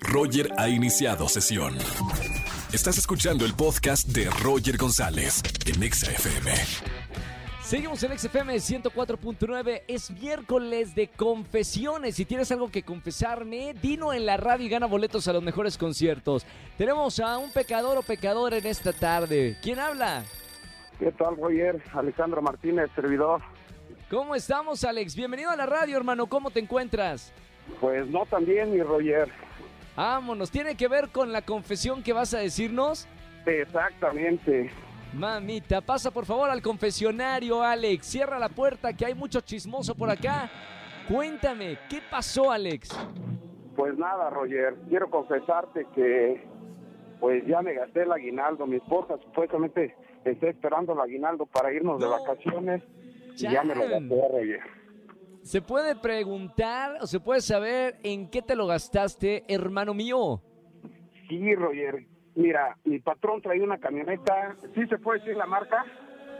Roger ha iniciado sesión. Estás escuchando el podcast de Roger González en Exa FM. Seguimos en XFM 104.9. Es miércoles de confesiones. Si tienes algo que confesarme, dino en la radio y gana boletos a los mejores conciertos. Tenemos a un pecador o pecadora en esta tarde. ¿Quién habla? ¿Qué tal, Roger? Alejandro Martínez, servidor. ¿Cómo estamos, Alex? Bienvenido a la radio, hermano. ¿Cómo te encuentras? Pues no tan bien, mi Roger. Vámonos. ¿Tiene que ver con la confesión que vas a decirnos? Exactamente. Mamita, pasa por favor al confesionario, Alex. Cierra la puerta, que hay mucho chismoso por acá. Cuéntame, ¿qué pasó, Alex? Pues nada, Roger, quiero confesarte que pues ya me gasté el aguinaldo. Mi esposa supuestamente está esperando el aguinaldo para irnos de vacaciones y ya me lo gasté, Roger. ¿Se puede preguntar o se puede saber en qué te lo gastaste, hermano mío? Sí, Roger. Mira, mi patrón traía una camioneta. ¿Sí se puede decir la marca?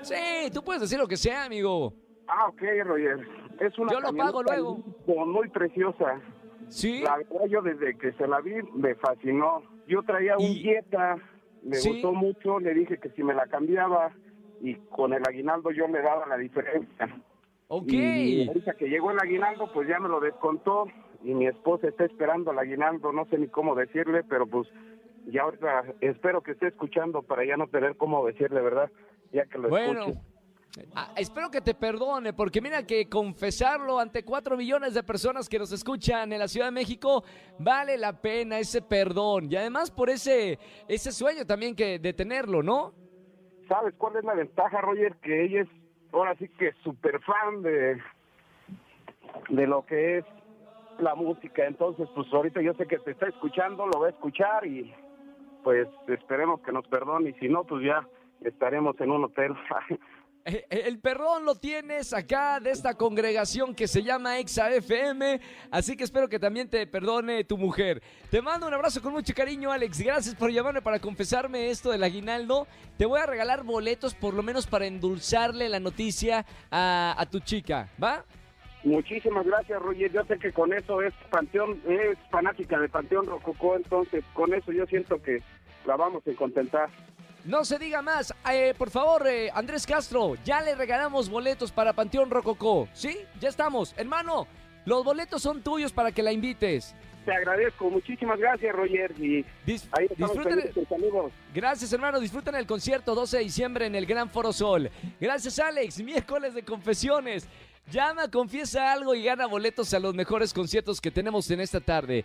Sí, tú puedes decir lo que sea, amigo. Ah, ok, Roger. Es una Yo lo pago luego. muy- preciosa. ¿Sí? La verdad, yo desde que se la vi me fascinó. Yo traía un Y- Jetta, me Sí. gustó mucho, le dije que si me la cambiaba y con el aguinaldo yo me daba la diferencia. Ok. Y ahorita que llegó el aguinaldo, pues ya me lo descontó y mi esposa está esperando el aguinaldo, no sé ni cómo decirle, pero pues ya ahorita espero que esté escuchando para ya no tener cómo decirle, ¿verdad? Ya que lo Bueno, escuche. ah, espero que te perdone, porque mira que confesarlo ante cuatro millones de personas que nos escuchan en la Ciudad de México vale la pena ese perdón. Y además por ese, ese sueño también que de tenerlo, ¿no? ¿Sabes cuál es la ventaja, Roger? Que ella es ahora sí que súper fan de, de lo que es la música. Entonces, pues ahorita yo sé que te está escuchando, lo va a escuchar y pues esperemos que nos perdone y si no, pues ya estaremos en un hotel. El perdón lo tienes acá de esta congregación que se llama Exa FM, así que espero que también te perdone tu mujer. Te mando un abrazo con mucho cariño, Alex. Gracias por llamarme para confesarme esto del aguinaldo. Te voy a regalar boletos por lo menos para endulzarle la noticia a, a tu chica, ¿va? Muchísimas gracias, Roger. Yo sé que con eso es Panteón, es fanática de Panteón Rococó, entonces con eso yo siento que la vamos a contentar. No se diga más. Eh, por favor, eh, Andrés Castro, ya le regalamos boletos para Panteón Rococó. ¿Sí? Ya estamos. Hermano, los boletos son tuyos para que la invites. Te agradezco, muchísimas gracias, Roger. Y Dis- ahí disfruten- amigos. Gracias, hermano. Disfruten el concierto 12 de diciembre en el Gran Foro Sol. Gracias, Alex. Miércoles de confesiones. Llama, confiesa algo y gana boletos a los mejores conciertos que tenemos en esta tarde.